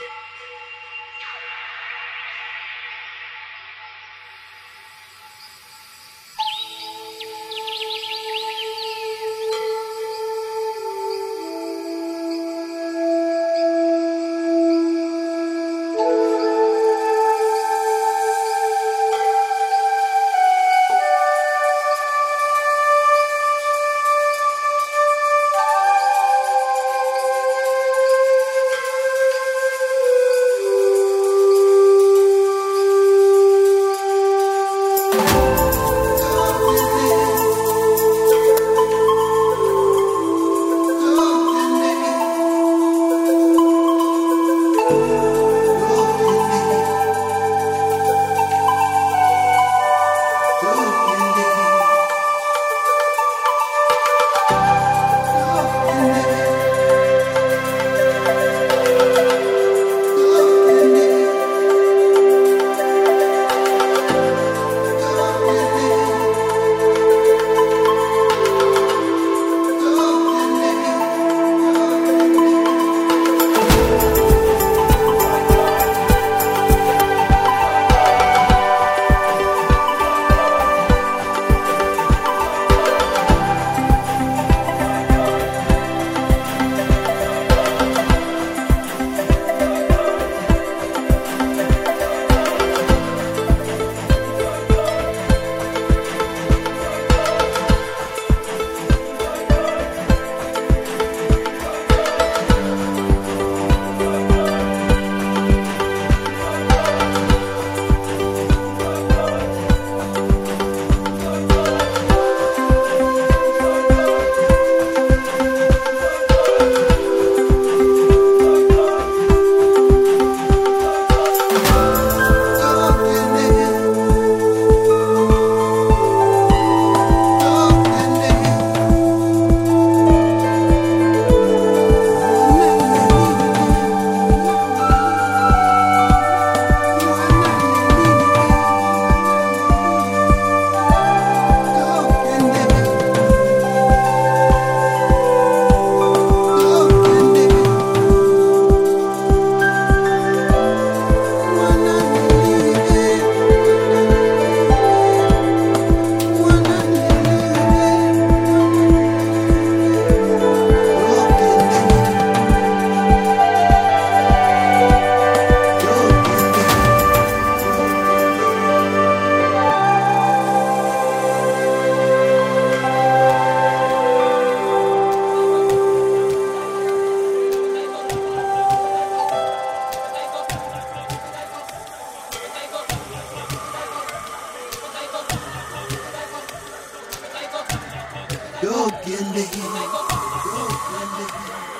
Yeah! Go get it. Go get it.